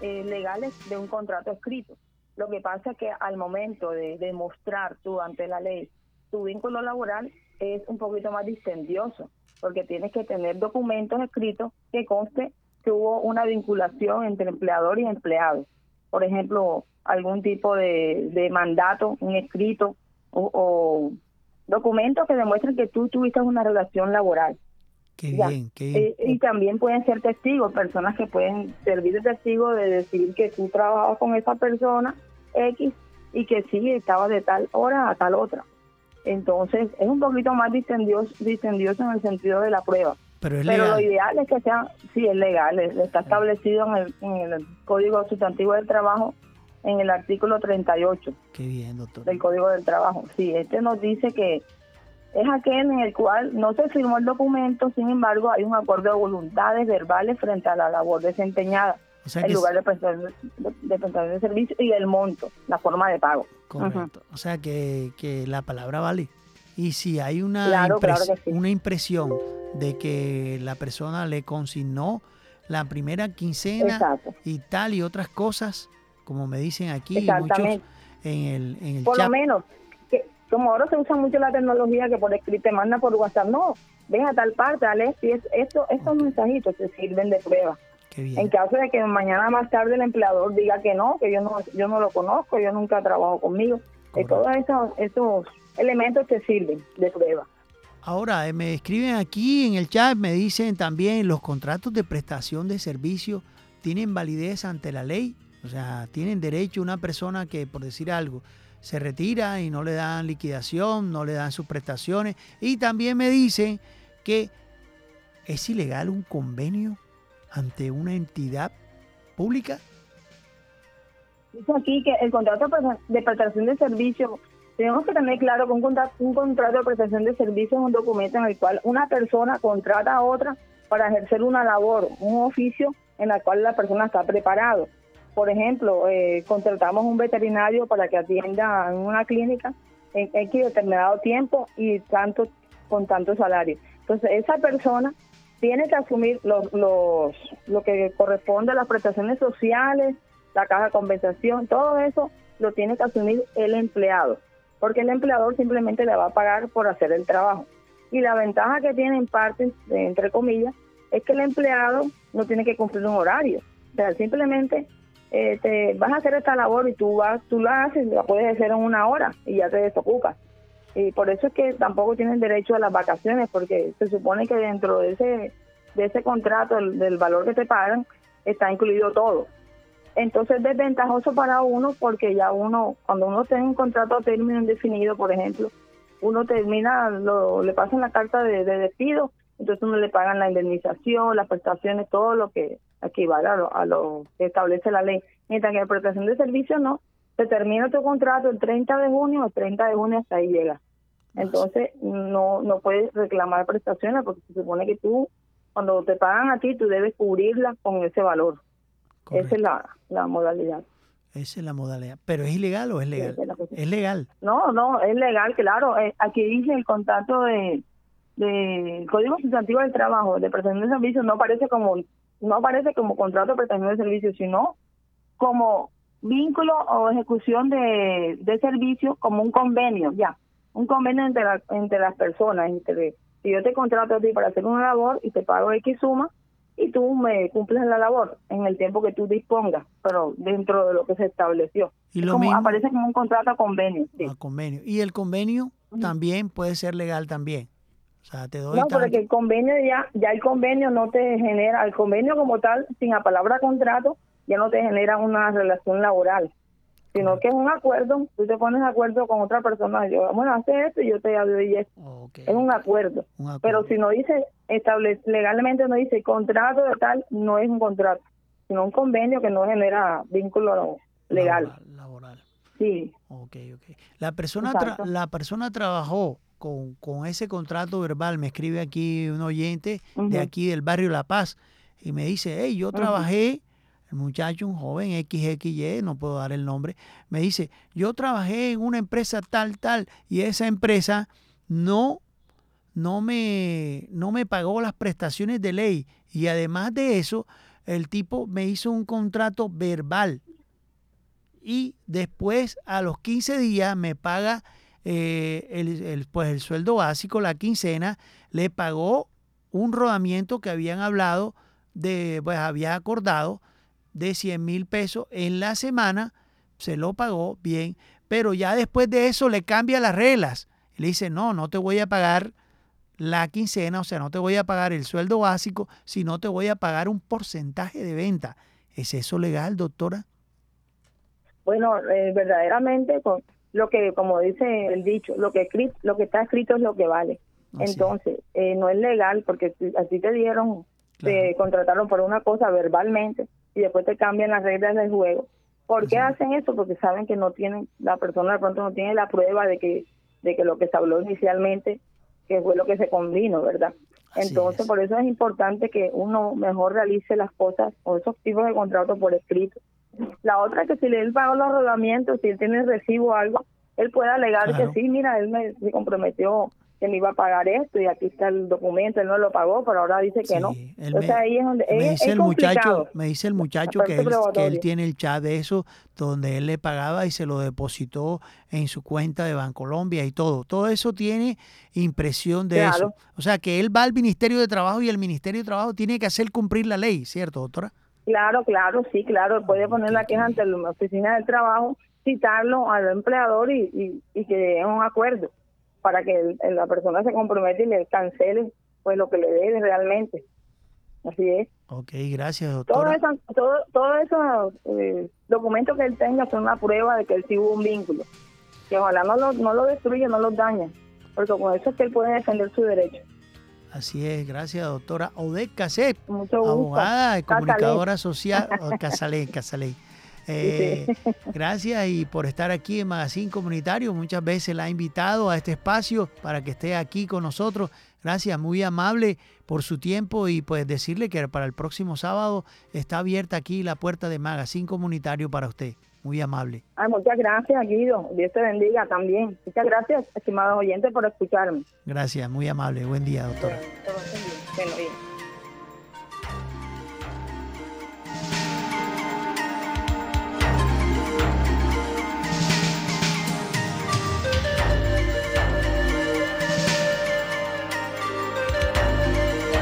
[SPEAKER 8] eh, legales de un contrato escrito. Lo que pasa es que al momento de demostrar tú ante la ley tu vínculo laboral es un poquito más dispendioso, porque tienes que tener documentos escritos que conste que hubo una vinculación entre empleador y empleado. Por ejemplo, algún tipo de, de mandato, un escrito o, o documentos que demuestren que tú tuviste una relación laboral.
[SPEAKER 1] Qué
[SPEAKER 8] Ya.
[SPEAKER 1] bien, qué bien.
[SPEAKER 8] Eh, y también pueden ser testigos, personas que pueden servir de testigo de decir que tú trabajabas con esa persona X y que sí, estaba de tal hora a tal otra. Entonces, es un poquito más distendioso, distendioso en el sentido de la prueba.
[SPEAKER 1] Pero es
[SPEAKER 8] Pero lo ideal es que sea, sí, es legal, es- está establecido en el, en el Código Sustantivo del Trabajo, en el artículo 38
[SPEAKER 1] Qué bien, doctor.
[SPEAKER 8] del Código del Trabajo. Sí, este nos dice que es aquel en el cual no se firmó el documento, sin embargo, hay un acuerdo de voluntades verbales frente a la labor desempeñada,
[SPEAKER 1] O sea
[SPEAKER 8] el
[SPEAKER 1] que
[SPEAKER 8] lugar de prestación de, de servicio y el monto, la forma de pago.
[SPEAKER 1] Correcto. O sea que, que la palabra vale. Y si hay una,
[SPEAKER 8] Claro,
[SPEAKER 1] impres-
[SPEAKER 8] sí.
[SPEAKER 1] una impresión de que la persona le consignó la primera quincena
[SPEAKER 8] Exacto.
[SPEAKER 1] y tal y otras cosas, como me dicen aquí muchos en el, en el
[SPEAKER 8] Por
[SPEAKER 1] chat.
[SPEAKER 8] lo menos, que como ahora se usa mucho la tecnología que por escrito te manda por WhatsApp, no, ven a tal parte, esto y es- esto, estos mensajitos te sirven de prueba. En caso de que mañana más tarde el empleador diga que no, que yo no, yo no lo conozco, yo nunca trabajo conmigo, que
[SPEAKER 1] Correcto.
[SPEAKER 8] todos esos, esos elementos te sirven de prueba.
[SPEAKER 1] Ahora, eh, me escriben aquí en el chat, me dicen también los contratos de prestación de servicio tienen validez ante la ley. O sea, tienen derecho una persona que, por decir algo, se retira y no le dan liquidación, no le dan sus prestaciones. Y también me dicen que es ilegal un convenio ante una entidad pública.
[SPEAKER 8] Dice aquí que el contrato de presta- de prestación de servicio, tenemos que tener claro que un contrato, un contrato de prestación de servicio es un documento en el cual una persona contrata a otra para ejercer una labor, un oficio en la cual la persona está preparado. Por ejemplo, eh, contratamos un veterinario para que atienda en una clínica en X determinado tiempo y tanto con tanto salario. Entonces, esa persona tiene que asumir los, los, lo que corresponde a las prestaciones sociales, la caja de compensación, todo eso lo tiene que asumir el empleado, porque el empleador simplemente le va a pagar por hacer el trabajo. Y la ventaja que tiene en parte, entre comillas, es que el empleado no tiene que cumplir un horario. O sea, simplemente eh, te vas a hacer esta labor y tú vas, tú la haces, la puedes hacer en una hora y ya te desocupas. Y por eso es que tampoco tienen derecho a las vacaciones, porque se supone que dentro de ese, de ese contrato, del, del valor que te pagan, está incluido todo. Entonces es desventajoso para uno porque ya uno, cuando uno tiene un contrato a término indefinido, por ejemplo, uno termina, lo, le pasan la carta de, de despido, entonces uno le pagan la indemnización, las prestaciones, todo lo que equivale a lo, a lo que establece la ley. Mientras que en prestación de servicios no, se termina tu contrato el 30 de junio, el 30 de junio hasta ahí llega. Entonces no no puedes reclamar prestaciones porque se supone que tú, cuando te pagan a ti, tú debes cubrirlas con ese valor. Esa es la, la modalidad.
[SPEAKER 1] Esa es la modalidad. ¿Pero es ilegal o es legal?
[SPEAKER 8] es.
[SPEAKER 1] Es legal.
[SPEAKER 8] No, no, es legal, claro. Eh, aquí dice el contrato de, de Código Sustantivo del Trabajo de prestación de servicios no aparece como no aparece como contrato de prestación de servicios, sino como vínculo o ejecución de, de servicio como un convenio, ya. un convenio entre, la- entre las personas, entre si yo te contrato a ti para hacer una labor y te pago X suma y tú me cumples la labor en el tiempo que tú dispongas, pero dentro de lo que se estableció.
[SPEAKER 1] Y
[SPEAKER 8] Es
[SPEAKER 1] lo
[SPEAKER 8] como-
[SPEAKER 1] mismo-
[SPEAKER 8] aparece como un contrato a convenio. sí.
[SPEAKER 1] a convenio. Y el convenio también puede ser legal también. O sea, te doy
[SPEAKER 8] No,
[SPEAKER 1] tanto-
[SPEAKER 8] porque el convenio ya, ya el convenio no te genera, el convenio como tal, sin la palabra contrato, ya no te genera una relación laboral, sino que es un acuerdo, tú te pones de acuerdo con otra persona, yo, bueno, hace esto y yo te doy esto, es un acuerdo.
[SPEAKER 1] un acuerdo.
[SPEAKER 8] Pero si no dice, establece, legalmente no dice contrato de tal, no es un contrato, sino un convenio que no genera vínculo legal.
[SPEAKER 1] Laboral, laboral.
[SPEAKER 8] Sí,
[SPEAKER 1] Ok, ok. La persona, tra- la persona trabajó con, con ese contrato verbal. Me escribe aquí un oyente de aquí del barrio La Paz y me dice, hey, yo trabajé, el muchacho, un joven XXY, no puedo dar el nombre, me dice, yo trabajé en una empresa tal, tal, y esa empresa no, no, me, no me pagó las prestaciones de ley. Y además de eso, el tipo me hizo un contrato verbal y después a los 15 días me paga eh, el, el, pues el sueldo básico, la quincena, le pagó un rodamiento que habían hablado de, pues había acordado de 100 mil pesos en la semana, se lo pagó bien, pero ya después de eso le cambia las reglas. Le dice, no, no te voy a pagar la quincena, o sea, no te voy a pagar el sueldo básico, sino te voy a pagar un porcentaje de venta. ¿Es eso legal, doctora?
[SPEAKER 8] Bueno, eh, verdaderamente, con lo que, como dice el dicho, lo que, lo que está escrito es lo que vale.
[SPEAKER 1] Así es.
[SPEAKER 8] Entonces, eh, no es legal porque si- a ti te dieron, te contrataron por una cosa verbalmente y después te cambian las reglas del juego. ¿Por qué hacen eso? Porque saben que no tienen, la persona de pronto no tiene la prueba de que, de que lo que se habló inicialmente, que fue lo que se convino, ¿verdad?
[SPEAKER 1] Así
[SPEAKER 8] Entonces,
[SPEAKER 1] es.
[SPEAKER 8] por eso es importante que uno mejor realice las cosas o esos tipos de contratos por escrito. La otra es que si él pagó los rodamientos, si él tiene recibo o algo, él puede alegar
[SPEAKER 1] Claro.
[SPEAKER 8] que sí, mira, él me se comprometió que me iba a pagar esto y aquí está el documento, él no lo pagó, pero ahora dice que
[SPEAKER 1] Sí,
[SPEAKER 8] no. Entonces
[SPEAKER 1] me-
[SPEAKER 8] ahí es donde
[SPEAKER 1] me
[SPEAKER 8] es,
[SPEAKER 1] dice
[SPEAKER 8] es
[SPEAKER 1] el muchacho, me dice el muchacho que él, que él tiene el chat de eso donde él le pagaba y se lo depositó en su cuenta de Bancolombia y todo. Todo eso tiene impresión de eso. O sea que él va al Ministerio de Trabajo y el Ministerio de Trabajo tiene que hacer cumplir la ley, ¿cierto, doctora?
[SPEAKER 8] Claro, claro, sí, claro, puede poner la queja ante la oficina del trabajo, citarlo al empleador y, y, y que lleguen a un acuerdo para que el- la persona se comprometa y le cancele pues lo que le debe realmente. Así es.
[SPEAKER 1] Ok, gracias, doctora.
[SPEAKER 8] eso, todo, todo esos eh, documentos que él tenga son una prueba de que él sí hubo un vínculo. Que ojalá no lo, no lo destruya, no lo daña, porque con eso es que él puede defender su derecho.
[SPEAKER 1] Así es, gracias, doctora. Odette
[SPEAKER 8] gusto.
[SPEAKER 1] abogada y
[SPEAKER 8] Casalé.
[SPEAKER 1] comunicadora social. oh, Casalé, Casalé. Eh, gracias y por estar aquí en Magazine Comunitario. Muchas veces la ha invitado a este espacio para que esté aquí con nosotros. Gracias, muy amable por su tiempo y pues decirle que para el próximo sábado está abierta aquí la puerta de Magazine Comunitario para usted. Muy amable.
[SPEAKER 8] Ay, muchas gracias, Guido. Dios te bendiga también. Muchas gracias, estimados oyentes, por escucharme.
[SPEAKER 1] Gracias, muy amable. Buen día, doctora.
[SPEAKER 8] Todo bien. Bueno, bien.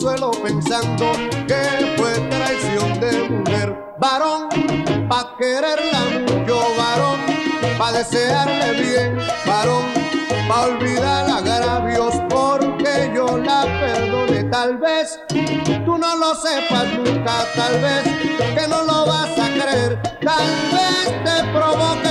[SPEAKER 9] Consuelo pensando que fue traición de mujer. Varón, pa' quererla mucho, varón, pa' desearle bien, varón, pa' olvidar agravios porque yo la perdone. Tal vez tú no lo sepas nunca, tal vez que no lo vas a creer, tal vez te provoque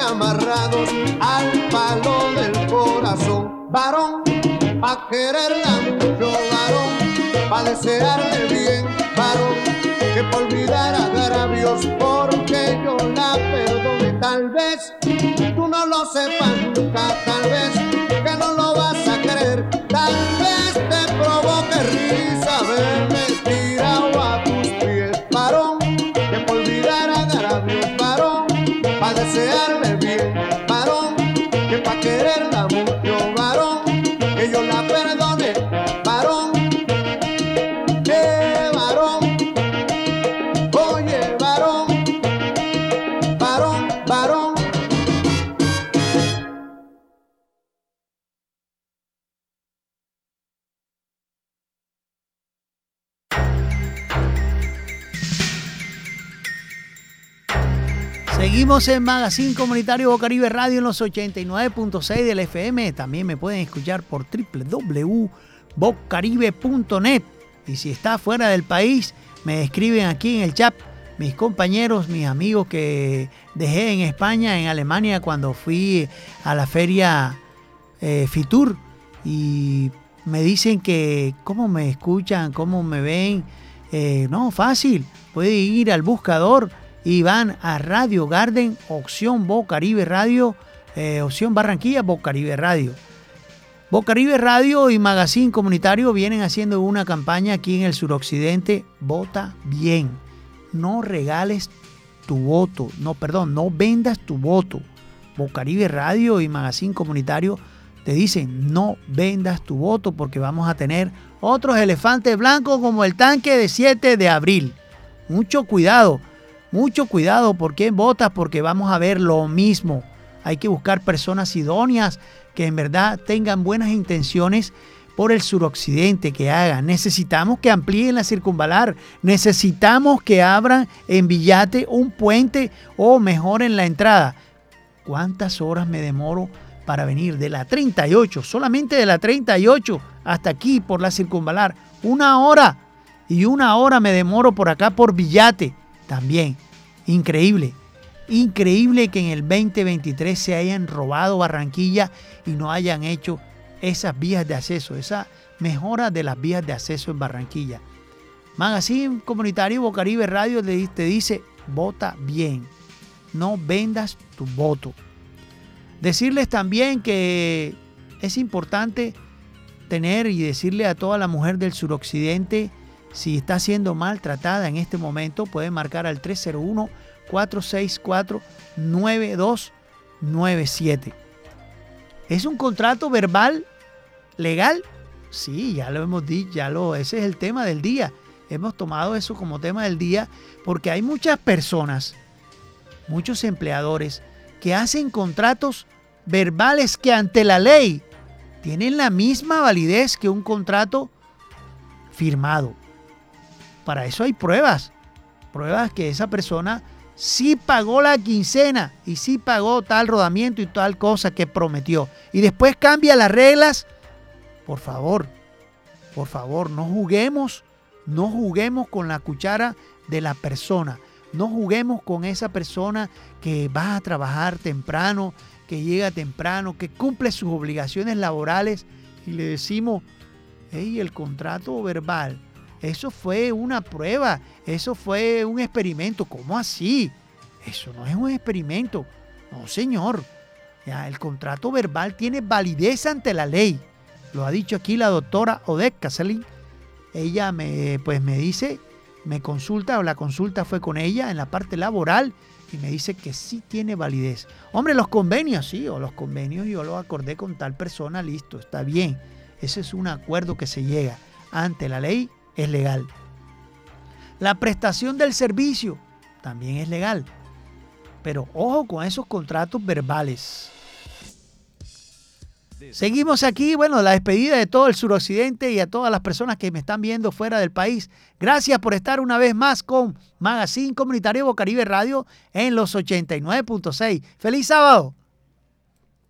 [SPEAKER 9] amarrados al palo del corazón. Varón, pa' quererla mucho, varón, pa' desearle bien, varón, que por olvidar agravios, porque yo la perdone. Tal vez tú no lo sepas nunca, tal vez
[SPEAKER 1] Seguimos en Magazine Comunitario Bocaribe Radio en los 89.6 del FM. También me pueden escuchar por www.bocaribe.net. Y si está fuera del país, me escriben aquí en el chat mis compañeros, mis amigos que dejé en España, en Alemania, cuando fui a la feria eh, Fitur. Y me dicen que cómo me escuchan, cómo me ven. Eh, no, fácil. Puede ir al buscador y van a Radio Garden, opción Bocaribe Radio, eh, opción Barranquilla, Bocaribe Radio. Bocaribe Radio y Magazine Comunitario vienen haciendo una campaña aquí en el suroccidente. Vota bien. No regales tu voto. No, perdón, no vendas tu voto. Bocaribe Radio y Magazine Comunitario te dicen no vendas tu voto porque vamos a tener otros elefantes blancos como el tanque de 7 de abril. Mucho cuidado. Mucho cuidado por quién votas porque vamos a ver lo mismo. Hay que buscar personas idóneas que en verdad tengan buenas intenciones por el suroccidente que hagan. Necesitamos que amplíen la circunvalar. Necesitamos que abran en Villate un puente o mejoren la entrada. ¿Cuántas horas me demoro para venir de la 38? Solamente de la 38 hasta aquí por la circunvalar. Una hora. Y una hora me demoro por acá por Villate también. Increíble. Increíble que en el 2023 se hayan robado Barranquilla y no hayan hecho esas vías de acceso, esa mejora de las vías de acceso en Barranquilla. Magazine Comunitario Bocaribe Radio te dice, vota bien, no vendas tu voto. Decirles también que es importante tener y decirle a toda la mujer del suroccidente si está siendo maltratada en este momento, puede marcar al 301-464-9297. ¿Es un contrato verbal legal? Sí, ya lo hemos dicho, ya lo, ese es el tema del día. Hemos tomado eso como tema del día porque hay muchas personas, muchos empleadores que hacen contratos verbales que ante la ley tienen la misma validez que un contrato firmado para eso hay pruebas. Pruebas que esa persona sí pagó la quincena y sí pagó tal rodamiento y tal cosa que prometió. Y después cambia las reglas. Por favor, por favor, no juguemos, no juguemos con la cuchara de la persona. No juguemos con esa persona que va a trabajar temprano, que llega temprano, que cumple sus obligaciones laborales y le decimos, hey, el contrato verbal eso fue una prueba, eso fue un experimento. ¿Cómo así? Eso no es un experimento. No, señor. El contrato verbal tiene validez ante la ley. Lo ha dicho aquí la doctora Odette Kasselin. Ella me, pues me dice, me consulta, o la consulta fue con ella en la parte laboral y me dice que sí tiene validez. Hombre, los convenios, sí, o los convenios yo los acordé con tal persona, listo, está bien. Ese es un acuerdo que se llega ante la ley es legal. La prestación del servicio también es legal. Pero ojo con esos contratos verbales. Seguimos aquí, bueno, la despedida de todo el suroccidente y a todas las personas que me están viendo fuera del país. Gracias por estar una vez más con Magazine Comunitario Bocaribe Radio en los 89.6. ¡Feliz sábado!